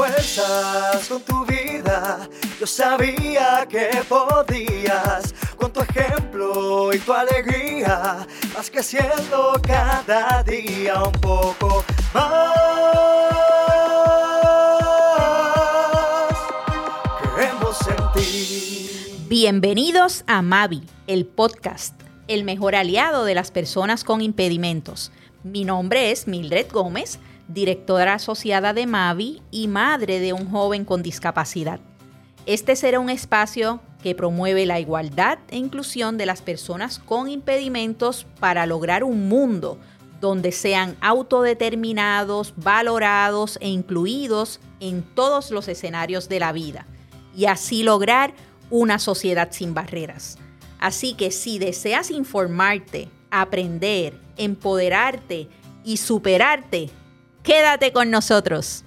fuerzas con tu vida. Yo sabía que podías con tu ejemplo y tu alegría. Vas creciendo cada día un poco más. Creemos en ti. Bienvenidos a Mavi, el podcast, el mejor aliado de las personas con impedimentos. Mi nombre es Mildred Gómez, directora asociada de Mavi y madre de un joven con discapacidad. Este será un espacio que promueve la igualdad e inclusión de las personas con impedimentos para lograr un mundo donde sean autodeterminados, valorados e incluidos en todos los escenarios de la vida y así lograr una sociedad sin barreras. Así que si deseas informarte, aprender, empoderarte y superarte, quédate con nosotros.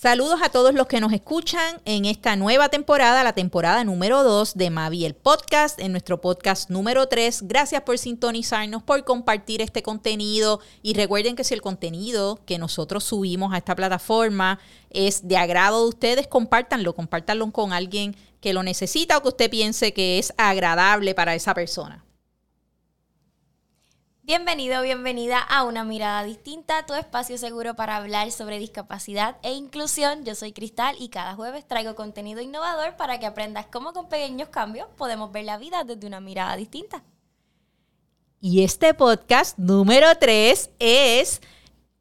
Saludos a todos los que nos escuchan en esta nueva temporada, la temporada número 2 de Mavi el podcast, en nuestro podcast número 3. Gracias por sintonizarnos, por compartir este contenido y recuerden que si el contenido que nosotros subimos a esta plataforma es de agrado de ustedes, compártanlo, compártanlo con alguien que lo necesita o que usted piense que es agradable para esa persona. Bienvenido, bienvenida a Una Mirada Distinta, tu espacio seguro para hablar sobre discapacidad e inclusión. Yo soy Cristal y cada jueves traigo contenido innovador para que aprendas cómo con pequeños cambios podemos ver la vida desde una mirada distinta. Y este podcast número 3 es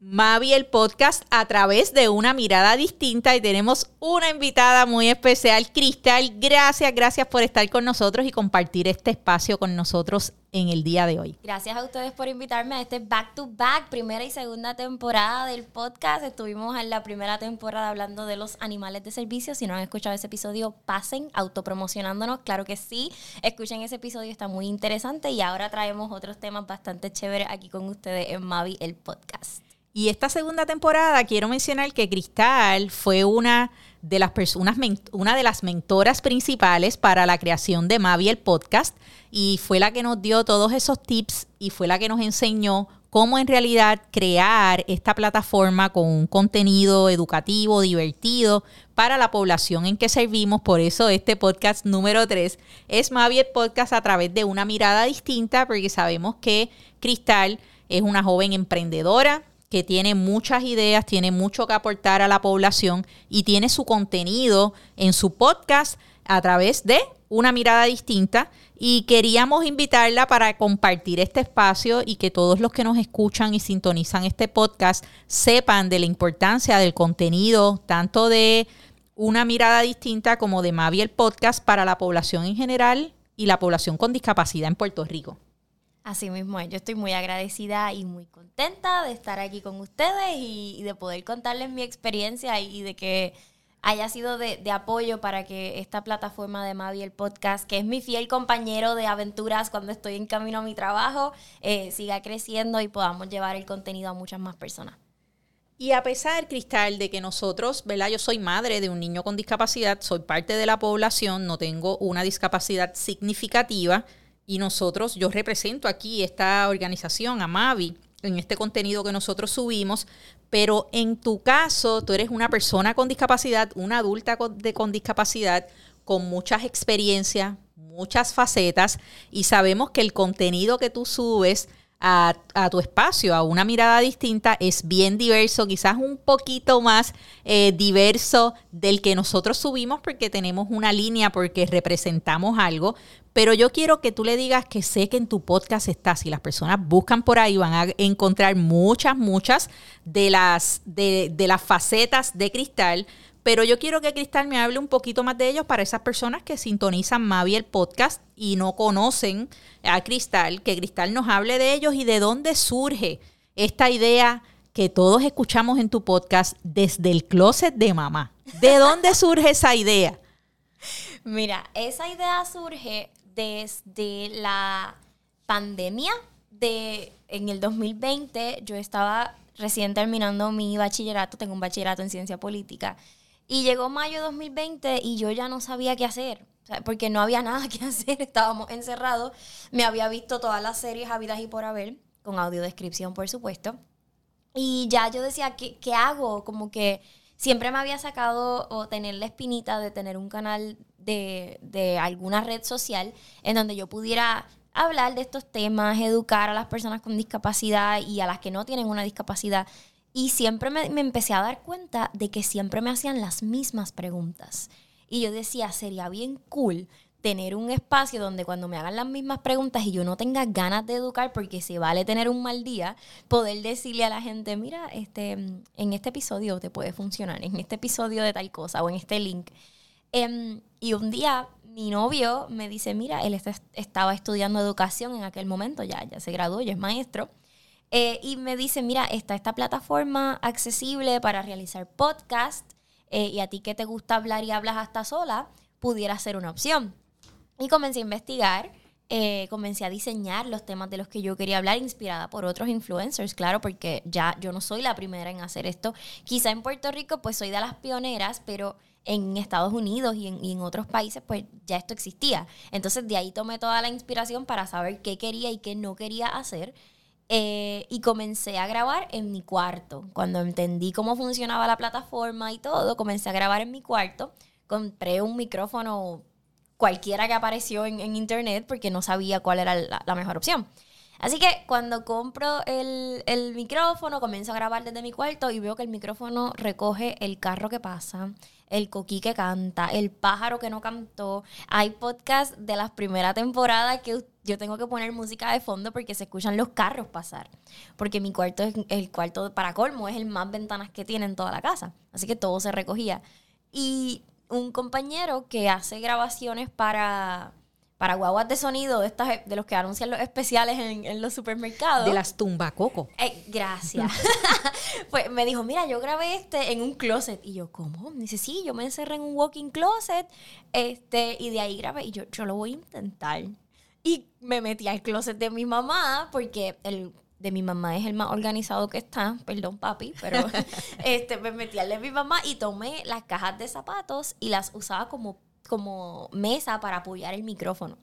Mavi el podcast a través de una mirada distinta y tenemos una invitada muy especial, Cristal. Gracias, gracias por estar con nosotros y compartir este espacio con nosotros en el día de hoy. Gracias a ustedes por invitarme a este back to back, primera y segunda temporada del podcast. Estuvimos en la primera temporada hablando de los animales de servicio. Si no han escuchado ese episodio, pasen autopromocionándonos. Claro que sí, escuchen ese episodio, está muy interesante. Y ahora traemos otros temas bastante chéveres aquí con ustedes en Mavi, el podcast. Y esta segunda temporada quiero mencionar que Cristal fue una de las personas, una de las mentoras principales para la creación de Mavi el podcast y fue la que nos dio todos esos tips y fue la que nos enseñó cómo en realidad crear esta plataforma con un contenido educativo, divertido para la población en que servimos. Por eso este podcast número 3 es Mavi el podcast a través de una mirada distinta porque sabemos que Cristal es una joven emprendedora, que tiene muchas ideas, tiene mucho que aportar a la población y tiene su contenido en su podcast a través de una mirada distinta y queríamos invitarla para compartir este espacio y que todos los que nos escuchan y sintonizan este podcast sepan de la importancia del contenido, tanto de una mirada distinta como de Mavi el podcast para la población en general y la población con discapacidad en Puerto Rico. Así mismo yo estoy muy agradecida y muy contenta de estar aquí con ustedes y, de poder contarles mi experiencia y, de que haya sido de, apoyo para que esta plataforma de Mavi, el podcast, que es mi fiel compañero de aventuras cuando estoy en camino a mi trabajo, eh, siga creciendo y podamos llevar el contenido a muchas más personas. Y a pesar, Cristal, de que nosotros, ¿verdad? Yo soy madre de un niño con discapacidad, soy parte de la población, no tengo una discapacidad significativa, y nosotros, yo represento aquí esta organización, Amavi, en este contenido que nosotros subimos, pero en tu caso, tú eres una persona con discapacidad, una adulta con, con discapacidad, con muchas experiencias, muchas facetas, y sabemos que el contenido que tú subes a, tu espacio, a una mirada distinta, es bien diverso, quizás un poquito más eh, diverso del que nosotros subimos porque tenemos una línea, porque representamos algo, pero yo quiero que tú le digas que sé que en tu podcast está, si las personas buscan por ahí van a encontrar muchas, muchas de las, de, de las facetas de cristal pero yo quiero que Cristal me hable un poquito más de ellos para esas personas que sintonizan Mavi el podcast y no conocen a Cristal, que Cristal nos hable de ellos y de dónde surge esta idea que todos escuchamos en tu podcast desde el closet de mamá. ¿De dónde surge esa idea? Mira, esa idea surge desde la pandemia de en el 2020 yo estaba recién terminando mi bachillerato, tengo un bachillerato en ciencia política y llegó mayo de 2020 y yo ya no sabía qué hacer, porque no había nada que hacer, estábamos encerrados. Me había visto todas las series habidas y por haber, con audiodescripción, por supuesto. Y ya yo decía, ¿qué, qué hago? Como que siempre me había sacado o tener la espinita de tener un canal de, de alguna red social en donde yo pudiera hablar de estos temas, educar a las personas con discapacidad y a las que no tienen una discapacidad. Y siempre me, empecé a dar cuenta de que siempre me hacían las mismas preguntas. Y yo decía, sería bien cool tener un espacio donde cuando me hagan las mismas preguntas y yo no tenga ganas de educar porque se vale tener un mal día, poder decirle a la gente, mira, este, en este episodio te puede funcionar, en este episodio de tal cosa o en este link. Um, y un día mi novio me dice, mira, él estaba estudiando educación en aquel momento, ya, ya se graduó, ya es maestro. Eh, y me dice, mira, está esta plataforma accesible para realizar podcast eh, y a ti que te gusta hablar y hablas hasta sola, pudiera ser una opción. Y comencé a investigar, eh, comencé a diseñar los temas de los que yo quería hablar, inspirada por otros influencers, claro, porque ya yo no soy la primera en hacer esto. Quizá en Puerto Rico, pues soy de las pioneras, pero en Estados Unidos y en, y en, otros países, pues ya esto existía. Entonces de ahí tomé toda la inspiración para saber qué quería y qué no quería hacer. Eh, y comencé a grabar en mi cuarto. Cuando entendí cómo funcionaba la plataforma y todo, comencé a grabar en mi cuarto. Compré un micrófono cualquiera que apareció en, internet porque no sabía cuál era la, la, mejor opción. Así que cuando compro el, micrófono, comienzo a grabar desde mi cuarto y veo que el micrófono recoge el carro que pasa, el coquí que canta, el pájaro que no cantó. Hay podcast de las primeras temporadas que yo tengo que poner música de fondo porque se escuchan los carros pasar. Porque mi cuarto es el cuarto para colmo, es el más ventanas que tiene en toda la casa. Así que todo se recogía. Y un compañero que hace grabaciones para, para guaguas de sonido de estas de los que anuncian los especiales en, en los supermercados. De las tumbacoco. Eh, gracias. pues me dijo, mira, yo grabé este en un closet. Y yo, ¿cómo? Me dice, sí, yo me encerré en un walking closet. Este, y de ahí grabé. Y yo, yo lo voy a intentar. Y me metí al closet de mi mamá, porque el de mi mamá es el más organizado que está, perdón papi, pero este, me metí al de mi mamá y tomé las cajas de zapatos y las usaba como, como mesa para apoyar el micrófono.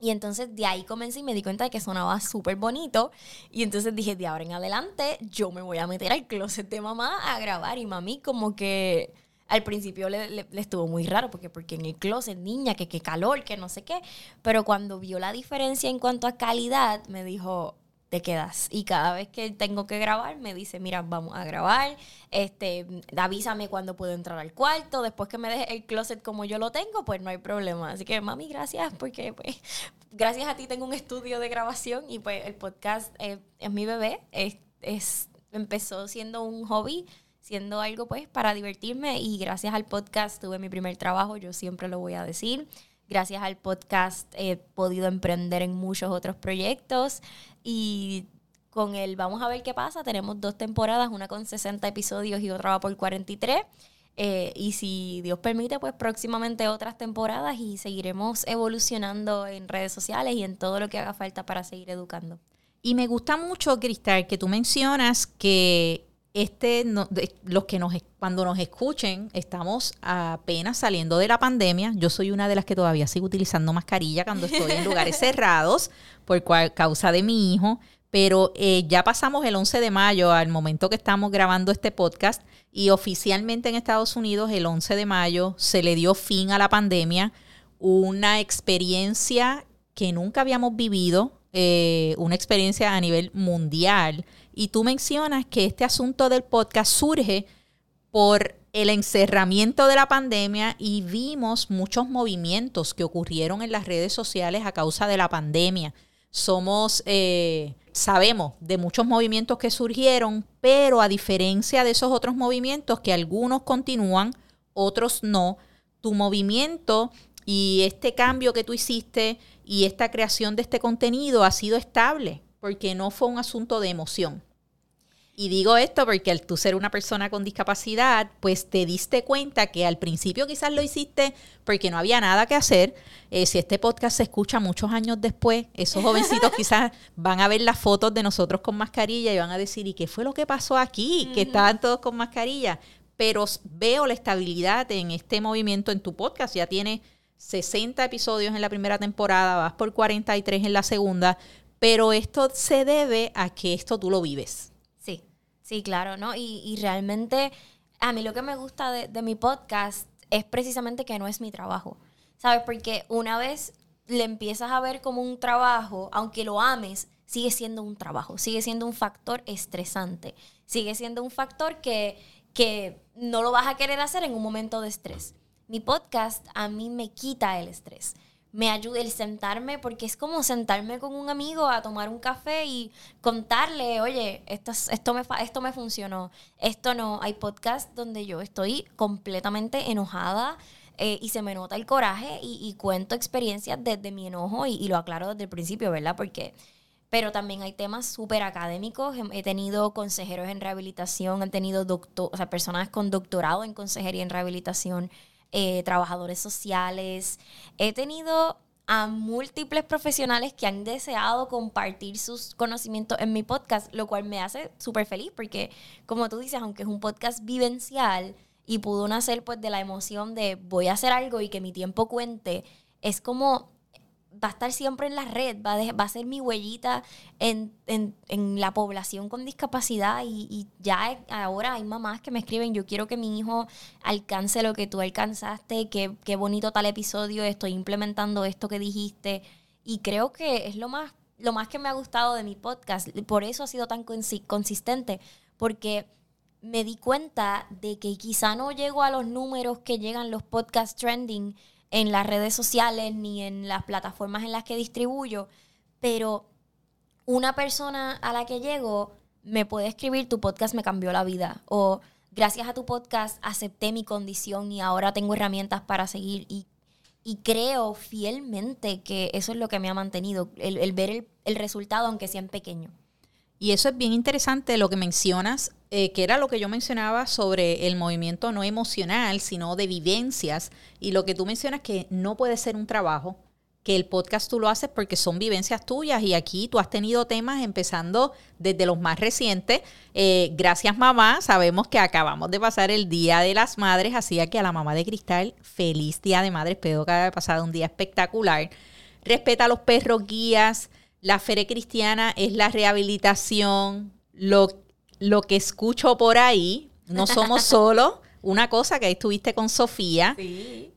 Y entonces de ahí comencé y me di cuenta de que sonaba súper bonito. Y entonces dije, de ahora en adelante, yo me voy a meter al closet de mamá a grabar. Y mami como que al principio le, le, estuvo muy raro porque, porque en el closet, niña, que qué calor, que no sé qué. Pero cuando vio la diferencia en cuanto a calidad, me dijo, te quedas. Y cada vez que tengo que grabar, me dice, mira, vamos a grabar, este, avísame cuando puedo entrar al cuarto, después que me deje el closet como yo lo tengo, pues no hay problema. Así que, mami, gracias, porque pues, gracias a ti tengo un estudio de grabación y pues el podcast eh, es mi bebé, es, es, empezó siendo un hobby, siendo algo pues para divertirme y gracias al podcast tuve mi primer trabajo, yo siempre lo voy a decir. Gracias al podcast he podido emprender en muchos otros proyectos y con el Vamos a ver qué pasa, tenemos dos temporadas, una con 60 episodios y otra va por 43. Eh, y si Dios permite, pues próximamente otras temporadas y seguiremos evolucionando en redes sociales y en todo lo que haga falta para seguir educando. Y me gusta mucho, Cristal, que tú mencionas que este, no, de, los que nos, cuando nos escuchen, estamos apenas saliendo de la pandemia. Yo soy una de las que todavía sigo utilizando mascarilla cuando estoy en lugares cerrados por cual, causa de mi hijo. Pero eh, ya pasamos el 11 de mayo al momento que estamos grabando este podcast y oficialmente en Estados Unidos el 11 de mayo se le dio fin a la pandemia. Una experiencia que nunca habíamos vivido, eh, una experiencia a nivel mundial y tú mencionas que este asunto del podcast surge por el encerramiento de la pandemia y vimos muchos movimientos que ocurrieron en las redes sociales a causa de la pandemia. Somos, eh, sabemos de muchos movimientos que surgieron, pero a diferencia de esos otros movimientos que algunos continúan, otros no, tu movimiento y este cambio que tú hiciste y esta creación de este contenido ha sido estable porque no fue un asunto de emoción. Y digo esto porque al tú ser una persona con discapacidad, pues te diste cuenta que al principio quizás lo hiciste porque no había nada que hacer. Eh, si este podcast se escucha muchos años después, esos jovencitos quizás van a ver las fotos de nosotros con mascarilla y van a decir, ¿y qué fue lo que pasó aquí? Que estaban todos con mascarilla. Pero veo la estabilidad en este movimiento en tu podcast. Ya tiene 60 episodios en la primera temporada, vas por 43 en la segunda, pero esto se debe a que esto tú lo vives. Sí, Sí, claro, ¿no? Y, realmente a mí lo que me gusta de, de mi podcast es precisamente que no es mi trabajo, ¿sabes? Porque una vez le empiezas a ver como un trabajo, aunque lo ames, sigue siendo un trabajo, sigue siendo un factor estresante, sigue siendo un factor que, que no lo vas a querer hacer en un momento de estrés. Mi podcast a mí me quita el estrés me ayuda el sentarme, porque es como sentarme con un amigo a tomar un café y contarle, oye, esto, esto, me, esto me funcionó, esto no. Hay podcasts donde yo estoy completamente enojada eh, y se me nota el coraje y, cuento experiencias desde mi enojo y, lo aclaro desde el principio, ¿verdad? Porque pero también hay temas súper académicos. He tenido consejeros en rehabilitación, he tenido doctor, o sea, personas con doctorado en consejería en rehabilitación, eh, trabajadores sociales. He tenido a múltiples profesionales que han deseado compartir sus conocimientos en mi podcast, lo cual me hace súper feliz porque, como tú dices, aunque es un podcast vivencial y pudo nacer pues de la emoción de voy a hacer algo y que mi tiempo cuente, es como va a estar siempre en la red, va a, va a ser mi huellita en, la población con discapacidad y, ya ahora hay mamás que me escriben, yo quiero que mi hijo alcance lo que tú alcanzaste, qué, qué bonito tal episodio, estoy implementando esto que dijiste. Y creo que es lo más, lo más que me ha gustado de mi podcast, por eso ha sido tan consistente, porque me di cuenta de que quizá no llego a los números que llegan los podcast trending, en las redes sociales ni en las plataformas en las que distribuyo, pero una persona a la que llego me puede escribir, tu podcast me cambió la vida, o gracias a tu podcast acepté mi condición y ahora tengo herramientas para seguir y, creo fielmente que eso es lo que me ha mantenido, el, ver el, el resultado aunque sea en pequeño. Y eso es bien interesante lo que mencionas, eh, que era lo que yo mencionaba sobre el movimiento no emocional, sino de vivencias. Y lo que tú mencionas que no puede ser un trabajo, que el podcast tú lo haces porque son vivencias tuyas y aquí tú has tenido temas empezando desde los más recientes. Eh, gracias mamá, sabemos que acabamos de pasar el Día de las Madres, así que a la mamá de Cristal, feliz Día de Madres, espero que haya pasado un día espectacular. Respeta a los perros guías, la fe cristiana es la rehabilitación, lo, lo que escucho por ahí, no somos solo una cosa que estuviste con Sofía.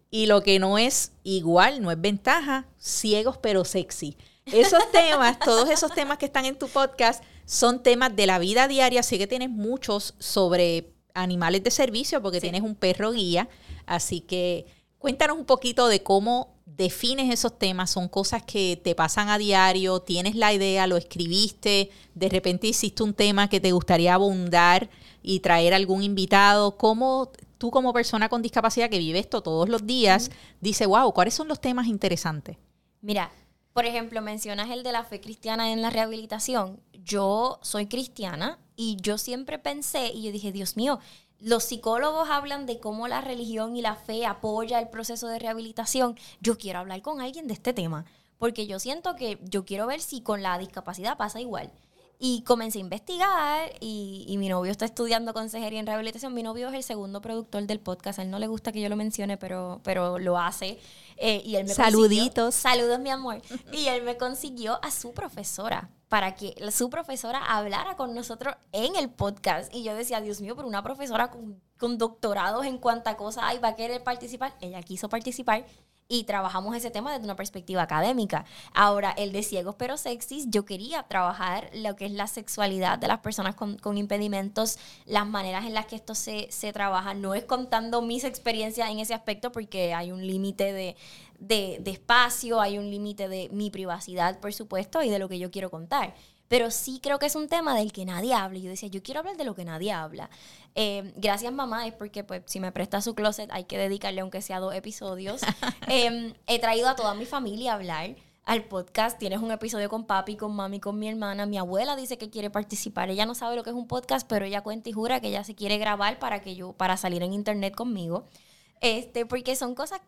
Y lo que no es igual, no es ventaja, ciegos pero sexy. Esos temas, todos esos temas que están en tu podcast son temas de la vida diaria, así que tienes muchos sobre animales de servicio porque tienes un perro guía, así que cuéntanos un poquito de cómo defines esos temas, son cosas que te pasan a diario, tienes la idea, lo escribiste, de repente hiciste un tema que te gustaría abundar y traer algún invitado, ¿cómo tú como persona con discapacidad que vive esto todos los días, dice, wow, ¿cuáles son los temas interesantes? Mira, por ejemplo, mencionas el de la fe cristiana en la rehabilitación. Yo soy cristiana y yo siempre pensé y yo dije, Dios mío, los psicólogos hablan de cómo la religión y la fe apoya el proceso de rehabilitación. Yo quiero hablar con alguien de este tema, porque yo siento que yo quiero ver si con la discapacidad pasa igual. Y comencé a investigar y, mi novio está estudiando consejería en rehabilitación. Mi novio es el segundo productor del podcast. A él no le gusta que yo lo mencione, pero, pero lo hace. Eh, y él me Saluditos. Saludos, mi amor. Y él me consiguió a su profesora para que su profesora hablara con nosotros en el podcast. Y yo decía, Dios mío, pero una profesora con, con doctorados en cuánta cosa hay va a querer participar. Ella quiso participar y trabajamos ese tema desde una perspectiva académica. Ahora, el de ciegos pero sexys, yo quería trabajar lo que es la sexualidad de las personas con, impedimentos, las maneras en las que esto se, se trabaja. No es contando mis experiencias en ese aspecto porque hay un límite de, de, de espacio, hay un límite de mi privacidad, por supuesto, y de lo que yo quiero contar pero sí creo que es un tema del que nadie habla. Y yo decía, yo quiero hablar de lo que nadie habla. Eh, gracias mamá, es porque pues si me presta su closet hay que dedicarle aunque sea dos episodios. Em, he traído a toda mi familia a hablar al podcast. Tienes un episodio con papi, con mami, con mi hermana. Mi abuela dice que quiere participar. Ella no sabe lo que es un podcast, pero ella cuenta y jura que ella se quiere grabar para que yo, para salir en internet conmigo. Este, porque son cosas,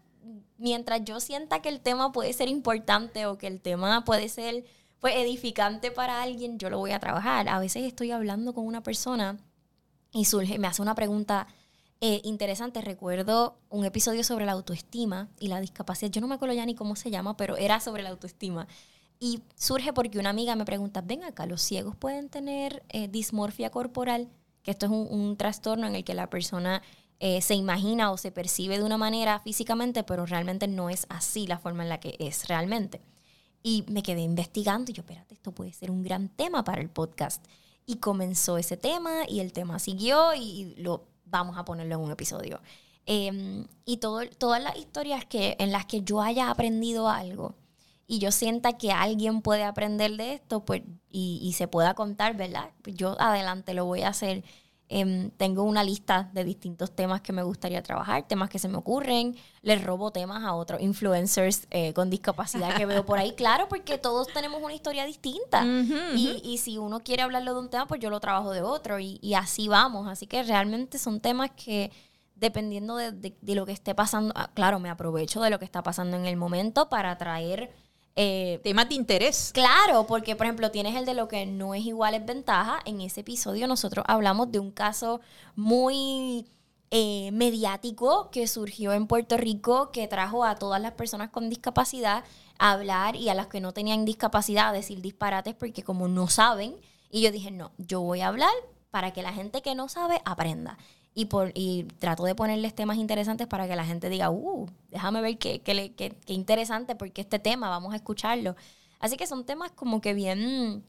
mientras yo sienta que el tema puede ser importante o que el tema puede ser pues edificante para alguien, yo lo voy a trabajar. A veces estoy hablando con una persona y surge, me hace una pregunta eh, interesante. Recuerdo un episodio sobre la autoestima y la discapacidad. Yo no me acuerdo ya ni cómo se llama, pero era sobre la autoestima. Y surge porque una amiga me pregunta, ven acá, ¿los ciegos pueden tener eh, dismorfia corporal? que esto es un, trastorno en el que la persona eh, se imagina o se percibe de una manera físicamente, pero realmente no es así la forma en la que es realmente. Y me quedé investigando y yo, espérate, esto puede ser un gran tema para el podcast. Y comenzó ese tema y el tema siguió y lo vamos a ponerlo en un episodio. Em, y todo, todas las historias que, en las que yo haya aprendido algo y yo sienta que alguien puede aprender de esto pues, y, se pueda contar, ¿verdad? Yo adelante lo voy a hacer Em, tengo una lista de distintos temas que me gustaría trabajar, temas que se me ocurren. Les robo temas a otros influencers eh, con discapacidad que veo por ahí. Claro, porque todos tenemos una historia distinta. Y, y, si uno quiere hablarlo de un tema, pues yo lo trabajo de otro. Y, y así vamos. Así que realmente son temas que, dependiendo de, de, de lo que esté pasando, ah, claro, me aprovecho de lo que está pasando en el momento para traer eh, temas de interés. Claro, porque por ejemplo tienes el de lo que no es igual es ventaja. En ese episodio nosotros hablamos de un caso muy eh, mediático que surgió en Puerto Rico, que trajo a todas las personas con discapacidad a hablar y a las que no tenían discapacidad a decir disparates porque como no saben. Y yo dije, no, yo voy a hablar para que la gente que no sabe aprenda y, por, y trato de ponerles temas interesantes para que la gente diga, uh, déjame ver qué, qué, qué, qué interesante, porque este tema, vamos a escucharlo. Así que son temas como que bien,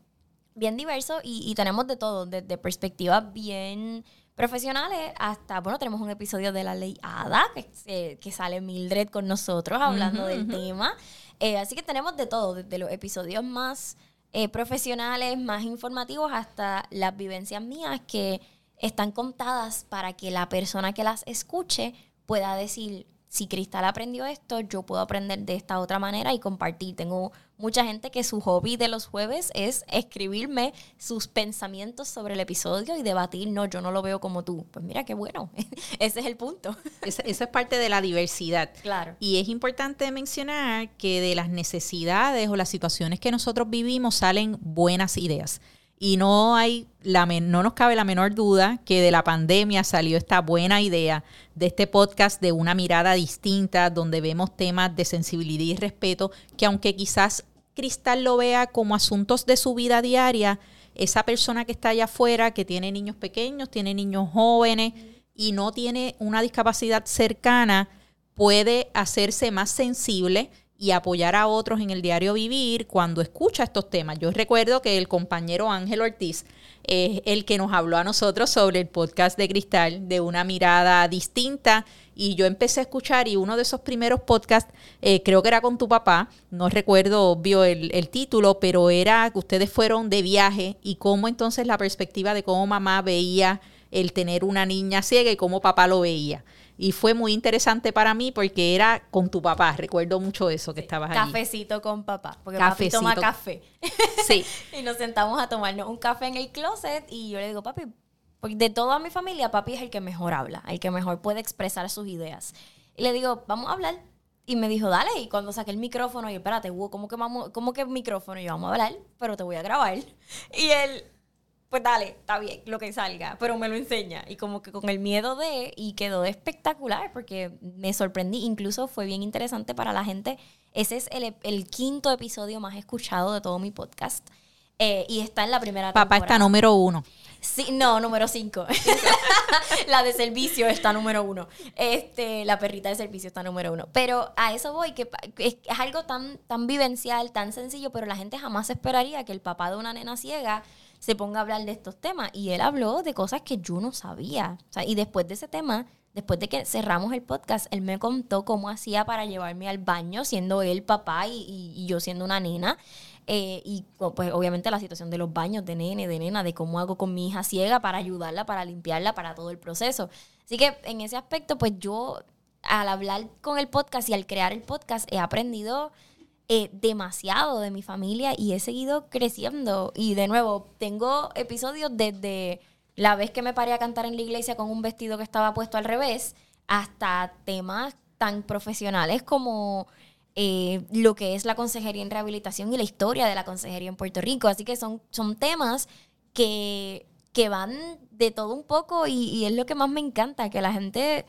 bien diversos y, y tenemos de todo, desde perspectivas bien profesionales hasta, bueno, tenemos un episodio de la ley ADA, que, que sale Mildred con nosotros hablando del tema. Eh, así que tenemos de todo, desde los episodios más eh, profesionales, más informativos, hasta las vivencias mías que están contadas para que la persona que las escuche pueda decir, si Cristal aprendió esto, yo puedo aprender de esta otra manera y compartir. Tengo mucha gente que su hobby de los jueves es escribirme sus pensamientos sobre el episodio y debatir, no, yo no lo veo como tú. Pues mira qué bueno, ese es el punto. Eso, es parte de la diversidad. Claro. Y es importante mencionar que de las necesidades o las situaciones que nosotros vivimos salen buenas ideas. Y no hay la no nos cabe la menor duda que de la pandemia salió esta buena idea de este podcast de una mirada distinta, donde vemos temas de sensibilidad y respeto, que aunque quizás Cristal lo vea como asuntos de su vida diaria, esa persona que está allá afuera, que tiene niños pequeños, tiene niños jóvenes y no tiene una discapacidad cercana, puede hacerse más sensible y apoyar a otros en el diario vivir cuando escucha estos temas. Yo recuerdo que el compañero Ángel Ortiz es el que nos habló a nosotros sobre el podcast de Cristal de una mirada distinta y yo empecé a escuchar y uno de esos primeros podcasts, eh, creo que era con tu papá, no recuerdo obvio el, el título, pero era que ustedes fueron de viaje y cómo entonces la perspectiva de cómo mamá veía el tener una niña ciega y cómo papá lo veía. Y fue muy interesante para mí porque era con tu papá. Recuerdo mucho eso que estabas allí. Cafecito con papá. Porque papi toma café. Sí. y nos sentamos a tomarnos un café en el closet y yo le digo, papi, porque de toda mi familia, papi es el que mejor habla, el que mejor puede expresar sus ideas. Y le digo, vamos a hablar. Y me dijo, dale. Y cuando saqué el micrófono, yo, espérate, ¿cómo que, vamos, ¿cómo que micrófono? Y yo, vamos a hablar, pero te voy a grabar. Y él, pues dale, está bien, lo que salga, pero me lo enseña. Y como que con el miedo de, y quedó espectacular porque me sorprendí, incluso fue bien interesante para la gente. Ese es el, quinto episodio más escuchado de todo mi podcast. Eh, y está en la primera Papá está número uno. Sí, no, número cinco. la de servicio está número uno. Este, la perrita de servicio está número uno. Pero a eso voy, que es, es algo tan, tan vivencial, tan sencillo, pero la gente jamás esperaría que el papá de una nena ciega se ponga a hablar de estos temas. Y él habló de cosas que yo no sabía. y después de ese tema, después de que cerramos el podcast, él me contó cómo hacía para llevarme al baño, siendo él papá y, yo siendo una nena. Eh, y pues obviamente la situación de los baños de nene, de nena, de cómo hago con mi hija ciega para ayudarla, para limpiarla, para todo el proceso. Así que en ese aspecto, pues yo al hablar con el podcast y al crear el podcast he aprendido eh, demasiado de mi familia y he seguido creciendo. Y de nuevo, tengo episodios desde la vez que me paré a cantar en la iglesia con un vestido que estaba puesto al revés, hasta temas tan profesionales como eh, lo que es la consejería en rehabilitación y la historia de la consejería en Puerto Rico. Así que son, son temas que, que van de todo un poco y, y es lo que más me encanta, que la gente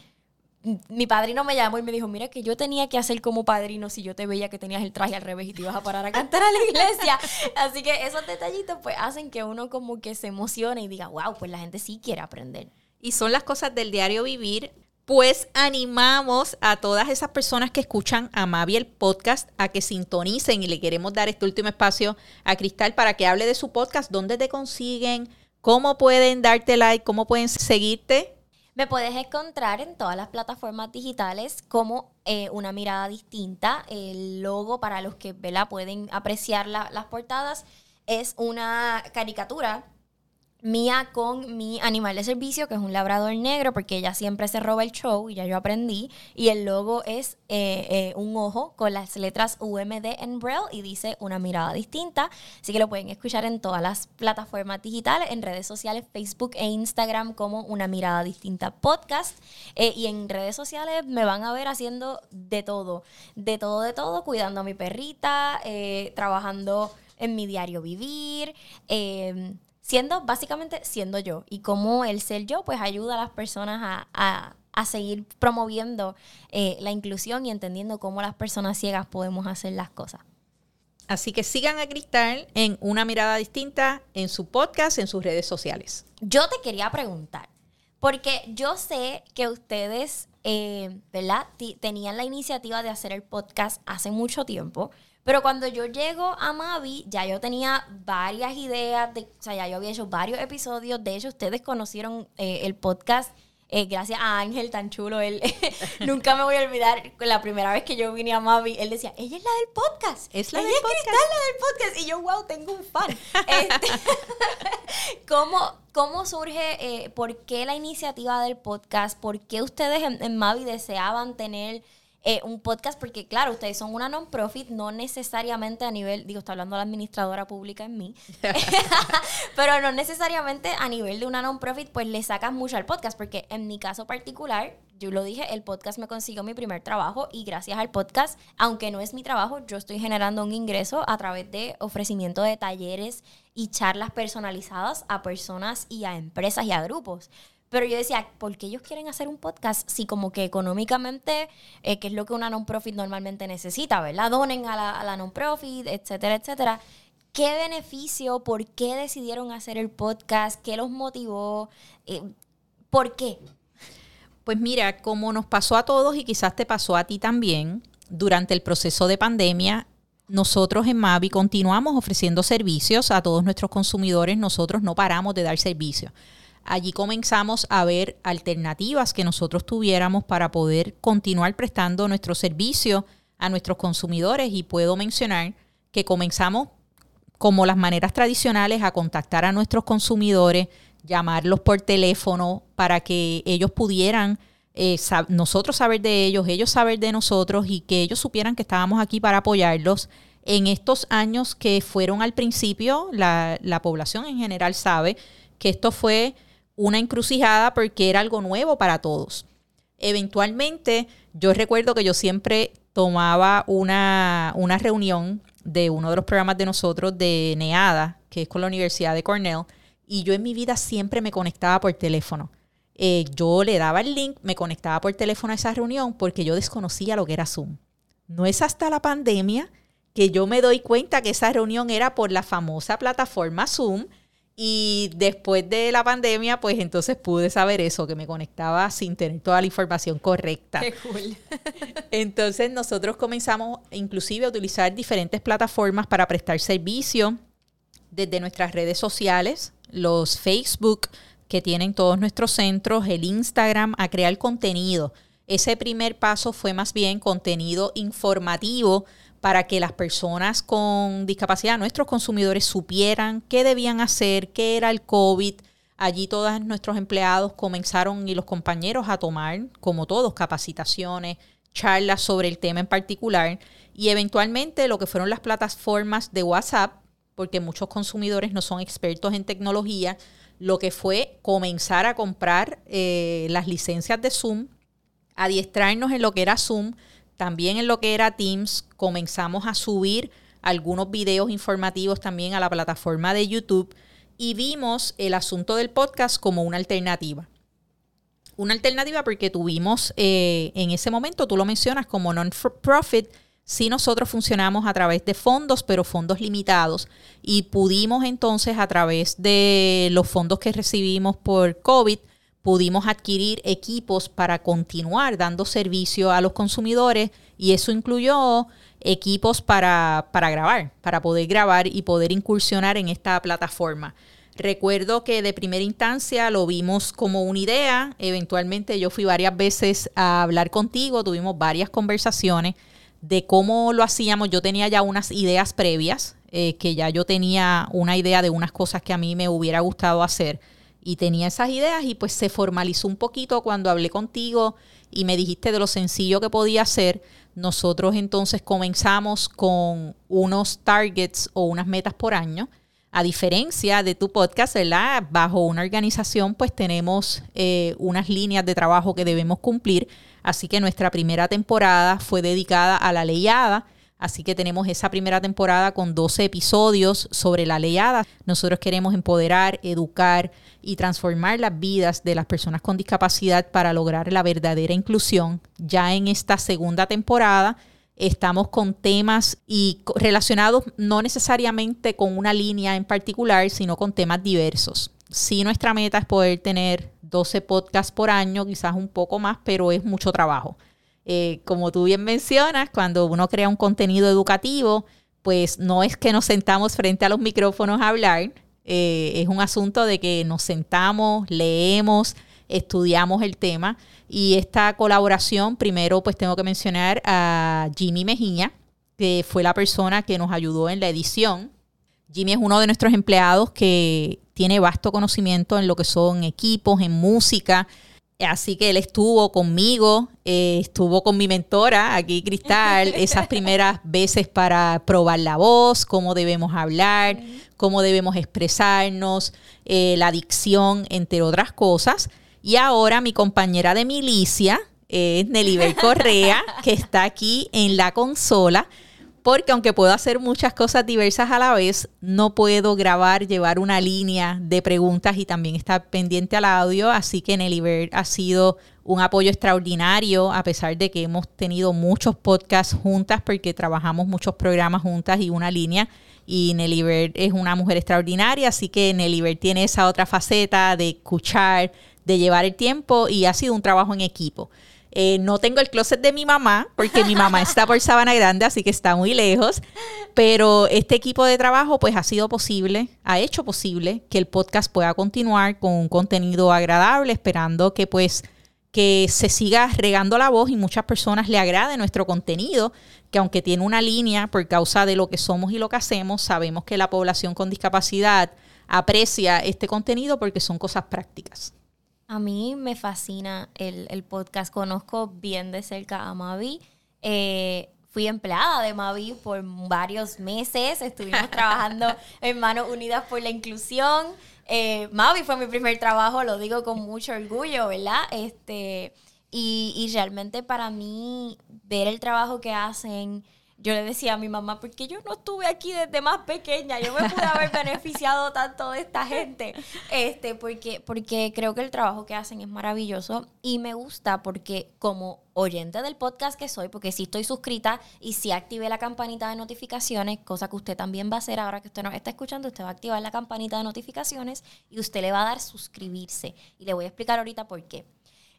mi padrino me llamó y me dijo, mira que yo tenía que hacer como padrino si yo te veía que tenías el traje al revés y te ibas a parar a cantar a la iglesia. Así que esos detallitos pues hacen que uno como que se emocione y diga, wow, pues la gente sí quiere aprender. Y son las cosas del diario vivir. Pues animamos a todas esas personas que escuchan a Mavi el podcast a que sintonicen y le queremos dar este último espacio a Cristal para que hable de su podcast, dónde te consiguen, cómo pueden darte like, cómo pueden seguirte. Me puedes encontrar en todas las plataformas digitales como eh, una mirada distinta. El logo, para los que pueden apreciar las portadas, es una caricatura mía con mi animal de servicio, que es un labrador negro, porque ella siempre se roba el show y ya yo aprendí. Y el logo es eh, eh, un ojo con las letras UMD en Braille y dice una mirada distinta. Así que lo pueden escuchar en todas las plataformas digitales, en redes sociales, Facebook e Instagram como una mirada distinta podcast. Eh, y en redes sociales me van a ver haciendo de todo, de todo, de todo, cuidando a mi perrita, trabajando en mi diario vivir siendo, básicamente siendo yo. Y cómo el ser yo, pues ayuda a las personas a, seguir promoviendo eh, la inclusión y entendiendo cómo las personas ciegas podemos hacer las cosas. Así que sigan a Cristal en una mirada distinta en su podcast, en sus redes sociales. Yo te quería preguntar, porque yo sé que ustedes, eh, ¿verdad? tenían la iniciativa de hacer el podcast hace mucho tiempo. Pero cuando yo llego a Mavi, ya yo tenía varias ideas, de, o sea, ya yo había hecho varios episodios. De hecho, ustedes conocieron eh, el podcast eh, gracias a Ángel, tan chulo. Él nunca me voy a olvidar la primera vez que yo vine a Mavi. Él decía, ella es la del podcast. Es la ella del es podcast. Cristal, la del podcast. Y yo, wow, tengo un fan. Este, ¿cómo, ¿Cómo surge, eh, por qué la iniciativa del podcast? ¿Por qué ustedes en Mavi deseaban tener eh, un podcast, porque claro, ustedes son una non-profit, no necesariamente a nivel, digo, está hablando la administradora pública en mí, pero no necesariamente a nivel de una non-profit, pues le sacas mucho al podcast, porque en mi caso particular, yo lo dije, el podcast me consiguió mi primer trabajo y gracias al podcast, aunque no es mi trabajo, yo estoy generando un ingreso a través de ofrecimiento de talleres y charlas personalizadas a personas y a empresas y a grupos. Pero yo decía, ¿por qué ellos quieren hacer un podcast si como que económicamente, eh, que es lo que una non-profit normalmente necesita, ¿verdad? Donen a la, a non-profit, etcétera, etcétera. ¿Qué beneficio? ¿Por qué decidieron hacer el podcast? ¿Qué los motivó? Eh, ¿Por qué? Pues mira, como nos pasó a todos y quizás te pasó a ti también, durante el proceso de pandemia, nosotros en Mavi continuamos ofreciendo servicios a todos nuestros consumidores, nosotros no paramos de dar servicios. Allí comenzamos a ver alternativas que nosotros tuviéramos para poder continuar prestando nuestro servicio a nuestros consumidores. Y puedo mencionar que comenzamos como las maneras tradicionales a contactar a nuestros consumidores, llamarlos por teléfono para que ellos pudieran eh, nosotros saber de ellos, ellos saber de nosotros y que ellos supieran que estábamos aquí para apoyarlos. En estos años que fueron al principio, la, la población en general sabe que esto fue una encrucijada porque era algo nuevo para todos. Eventualmente, yo recuerdo que yo siempre tomaba una, una reunión de uno de los programas de nosotros de NEADA, que es con la Universidad de Cornell, y yo en mi vida siempre me conectaba por teléfono. Eh, yo le daba el link, me conectaba por teléfono a esa reunión porque yo desconocía lo que era Zoom. No es hasta la pandemia que yo me doy cuenta que esa reunión era por la famosa plataforma Zoom, y después de la pandemia, pues entonces pude saber eso, que me conectaba sin tener toda la información correcta. Qué cool. entonces nosotros comenzamos inclusive a utilizar diferentes plataformas para prestar servicio desde nuestras redes sociales, los Facebook que tienen todos nuestros centros, el Instagram, a crear contenido. Ese primer paso fue más bien contenido informativo para que las personas con discapacidad, nuestros consumidores, supieran qué debían hacer, qué era el COVID. Allí todos nuestros empleados comenzaron y los compañeros a tomar, como todos, capacitaciones, charlas sobre el tema en particular y eventualmente lo que fueron las plataformas de WhatsApp, porque muchos consumidores no son expertos en tecnología, lo que fue comenzar a comprar eh, las licencias de Zoom, adiestrarnos en lo que era Zoom, también en lo que era Teams comenzamos a subir algunos videos informativos también a la plataforma de YouTube y vimos el asunto del podcast como una alternativa. una alternativa porque tuvimos eh, en ese momento, tú lo mencionas como non-profit, si nosotros funcionamos a través de fondos, pero fondos limitados. Y pudimos entonces, a través de los fondos que recibimos por COVID, pudimos adquirir equipos para continuar dando servicio a los consumidores y eso incluyó equipos para, para grabar, para poder grabar y poder incursionar en esta plataforma. Recuerdo que de primera instancia lo vimos como una idea, eventualmente yo fui varias veces a hablar contigo, tuvimos varias conversaciones de cómo lo hacíamos. Yo tenía ya unas ideas previas, eh, que ya yo tenía una idea de unas cosas que a mí me hubiera gustado hacer y tenía esas ideas y pues se formalizó un poquito cuando hablé contigo y me dijiste de lo sencillo que podía ser. Nosotros entonces comenzamos con unos targets o unas metas por año. A diferencia de tu podcast, ¿verdad? Bajo una organización, pues tenemos eh, unas líneas de trabajo que debemos cumplir Así que nuestra primera temporada fue dedicada a la leyada. Así que tenemos esa primera temporada con 12 episodios sobre la leyada. Nosotros queremos empoderar, educar y transformar las vidas de las personas con discapacidad para lograr la verdadera inclusión. Ya en esta segunda temporada estamos con temas y relacionados no necesariamente con una línea en particular, sino con temas diversos. Sí, nuestra meta es poder tener 12 podcasts por año, quizás un poco más, pero es mucho trabajo. Eh, como tú bien mencionas, cuando uno crea un contenido educativo, pues no es que nos sentamos frente a los micrófonos a hablar, eh, es un asunto de que nos sentamos, leemos, estudiamos el tema y esta colaboración, primero pues tengo que mencionar a Jimmy Mejía, que fue la persona que nos ayudó en la edición. Jimmy es uno de nuestros empleados que tiene vasto conocimiento en lo que son equipos, en música. Así que él estuvo conmigo, eh, estuvo con mi mentora aquí, Cristal, esas primeras veces para probar la voz, cómo debemos hablar, cómo debemos expresarnos, eh, la dicción, entre otras cosas. Y ahora mi compañera de milicia es Nelibel Correa, que está aquí en la consola porque aunque puedo hacer muchas cosas diversas a la vez, no puedo grabar, llevar una línea de preguntas y también estar pendiente al audio, así que Nelly ha sido un apoyo extraordinario, a pesar de que hemos tenido muchos podcasts juntas, porque trabajamos muchos programas juntas y una línea, y Nelly es una mujer extraordinaria, así que Nelly tiene esa otra faceta de escuchar, de llevar el tiempo, y ha sido un trabajo en equipo. Eh, no tengo el closet de mi mamá, porque mi mamá está por Sabana Grande, así que está muy lejos. Pero este equipo de trabajo, pues, ha sido posible, ha hecho posible que el podcast pueda continuar con un contenido agradable, esperando que, pues, que se siga regando la voz y muchas personas le agrade nuestro contenido, que aunque tiene una línea por causa de lo que somos y lo que hacemos, sabemos que la población con discapacidad aprecia este contenido porque son cosas prácticas. A mí me fascina el, podcast. Conozco bien de cerca a Mavi. Eh, fui empleada de Mavi por varios meses. Estuvimos trabajando en Manos Unidas por la Inclusión. Eh, Mavi fue mi primer trabajo, lo digo con mucho orgullo, ¿verdad? Este, y, y realmente para mí ver el trabajo que hacen yo le decía a mi mamá, porque yo no estuve aquí desde más pequeña, yo me pude haber beneficiado tanto de esta gente, este, porque, porque creo que el trabajo que hacen es maravilloso y me gusta porque como oyente del podcast que soy, porque sí estoy suscrita y sí activé la campanita de notificaciones, cosa que usted también va a hacer ahora que usted nos está escuchando, usted va a activar la campanita de notificaciones y usted le va a dar suscribirse. Y le voy a explicar ahorita por qué.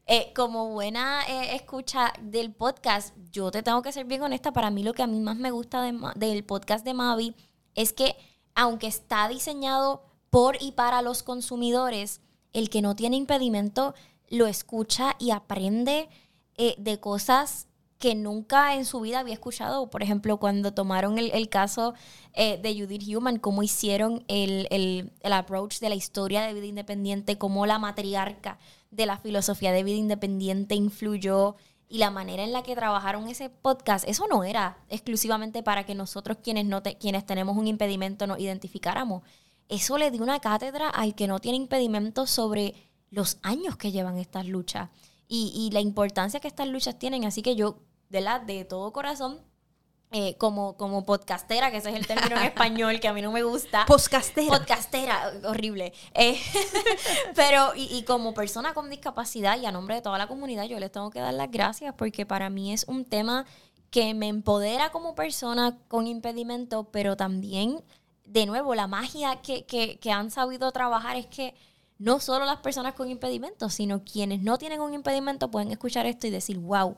Eh, como buena eh, escucha del podcast, yo te tengo que ser bien honesta, para mí lo que a mí más me gusta del podcast de Mavi es que aunque está diseñado por y para los consumidores, el que no tiene impedimento lo escucha y aprende eh, de cosas que nunca en su vida había escuchado. Por ejemplo, cuando tomaron el, caso de Judith Human, cómo hicieron el, el, el approach de la historia de vida independiente, cómo la matriarca de la filosofía de vida independiente influyó y la manera en la que trabajaron ese podcast, eso no era exclusivamente para que nosotros quienes, no quienes tenemos un impedimento nos identificáramos. Eso le dio una cátedra al que no tiene impedimento sobre los años que llevan estas luchas y, y la importancia que estas luchas tienen. Así que yo, de la de todo corazón, eh, como, como podcastera, que ese es el término en español que a mí no me gusta. Podcastera. Podcastera, horrible. Eh, pero, y, y, como persona con discapacidad y a nombre de toda la comunidad, yo les tengo que dar las gracias porque para mí es un tema que me empodera como persona con impedimento, pero también, de nuevo, la magia que, que, que han sabido trabajar es que no solo las personas con impedimentos, sino quienes no tienen un impedimento pueden escuchar esto y decir, wow,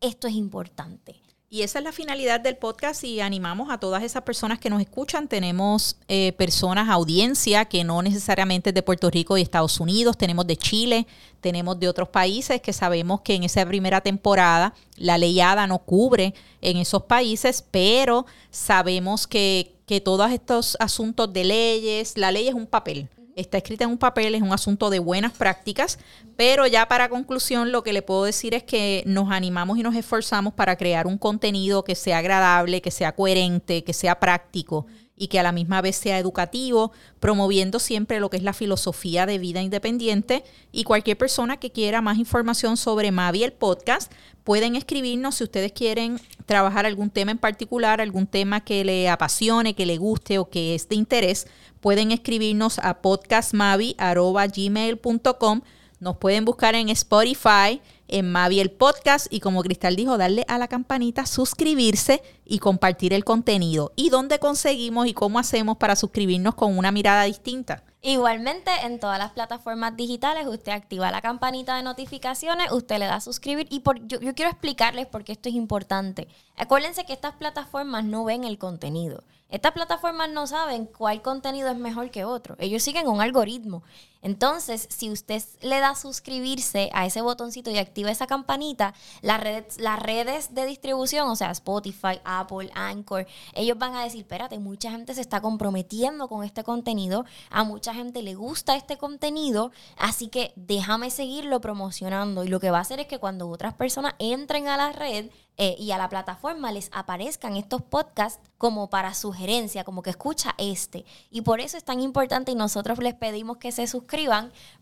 esto es importante. Y esa es la finalidad del podcast y animamos a todas esas personas que nos escuchan. Tenemos eh, personas, audiencia, que no necesariamente es de Puerto Rico y Estados Unidos, tenemos de Chile, tenemos de otros países que sabemos que en esa primera temporada la ley ADA no cubre en esos países, pero sabemos que, que todos estos asuntos de leyes, la ley es un papel está escrita en un papel, es un asunto de buenas prácticas, pero ya para conclusión lo que le puedo decir es que nos animamos y nos esforzamos para crear un contenido que sea agradable, que sea coherente, que sea práctico y que a la misma vez sea educativo, promoviendo siempre lo que es la filosofía de vida independiente. Y cualquier persona que quiera más información sobre Mavi el podcast, pueden escribirnos si ustedes quieren trabajar algún tema en particular, algún tema que le apasione, que le guste o que es de interés pueden escribirnos a podcastmavi.gmail.com. Nos pueden buscar en Spotify, en Mavi el podcast y como Cristal dijo, darle a la campanita, suscribirse y compartir el contenido. ¿Y dónde conseguimos y cómo hacemos para suscribirnos con una mirada distinta? Igualmente, en todas las plataformas digitales, usted activa la campanita de notificaciones, usted le da a suscribir y por, yo, yo quiero explicarles por qué esto es importante. Acuérdense que estas plataformas no ven el contenido. Estas plataformas no saben cuál contenido es mejor que otro. Ellos siguen un algoritmo. Entonces, si usted le da suscribirse a ese botoncito y activa esa campanita, las redes, las redes de distribución, o sea, Spotify, Apple, Anchor, ellos van a decir, espérate, mucha gente se está comprometiendo con este contenido, a mucha gente le gusta este contenido, así que déjame seguirlo promocionando. Y lo que va a hacer es que cuando otras personas entren a la red, eh, y a la plataforma les aparezcan estos podcasts como para sugerencia, como que escucha este. Y por eso es tan importante y nosotros les pedimos que se suscriban,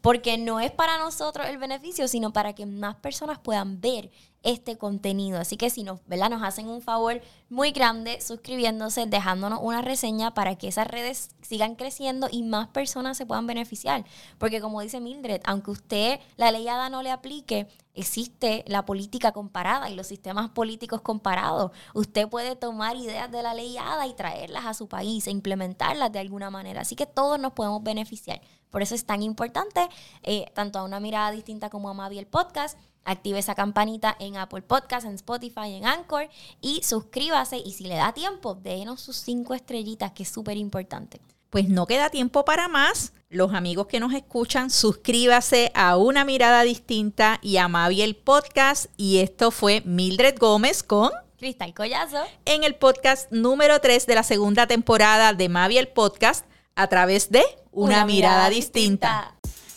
porque no es para nosotros el beneficio, sino para que más personas puedan ver este contenido. Así que si nos, ¿verdad? nos hacen un favor muy grande suscribiéndose, dejándonos una reseña para que esas redes sigan creciendo y más personas se puedan beneficiar. Porque como dice Mildred, aunque usted la ley ADA no le aplique, existe la política comparada y los sistemas políticos comparados. Usted puede tomar ideas de la ley ADA y traerlas a su país e implementarlas de alguna manera. Así que todos nos podemos beneficiar. Por eso es tan importante, eh, tanto a una mirada distinta como a Mavi el podcast. Active esa campanita en Apple Podcast, en Spotify, en Anchor y suscríbase. Y si le da tiempo, dénos sus cinco estrellitas, que es súper importante pues no queda tiempo para más. Los amigos que nos escuchan, suscríbase a Una Mirada Distinta y a Mavi el Podcast. Y esto fue Mildred Gómez con Cristal Collazo en el podcast número 3 de la segunda temporada de Mavi el Podcast a través de Una, mirada, distinta.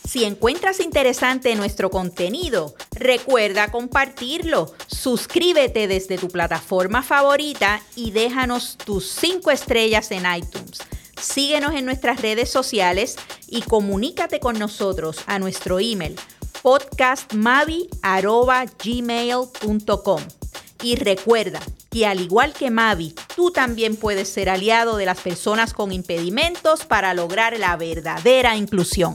Si encuentras interesante nuestro contenido, recuerda compartirlo. Suscríbete desde tu plataforma favorita y déjanos tus 5 estrellas en iTunes. Síguenos en nuestras redes sociales y comunícate con nosotros a nuestro email podcastmavi.gmail.com. Y recuerda que al igual que Mavi, tú también puedes ser aliado de las personas con impedimentos para lograr la verdadera inclusión.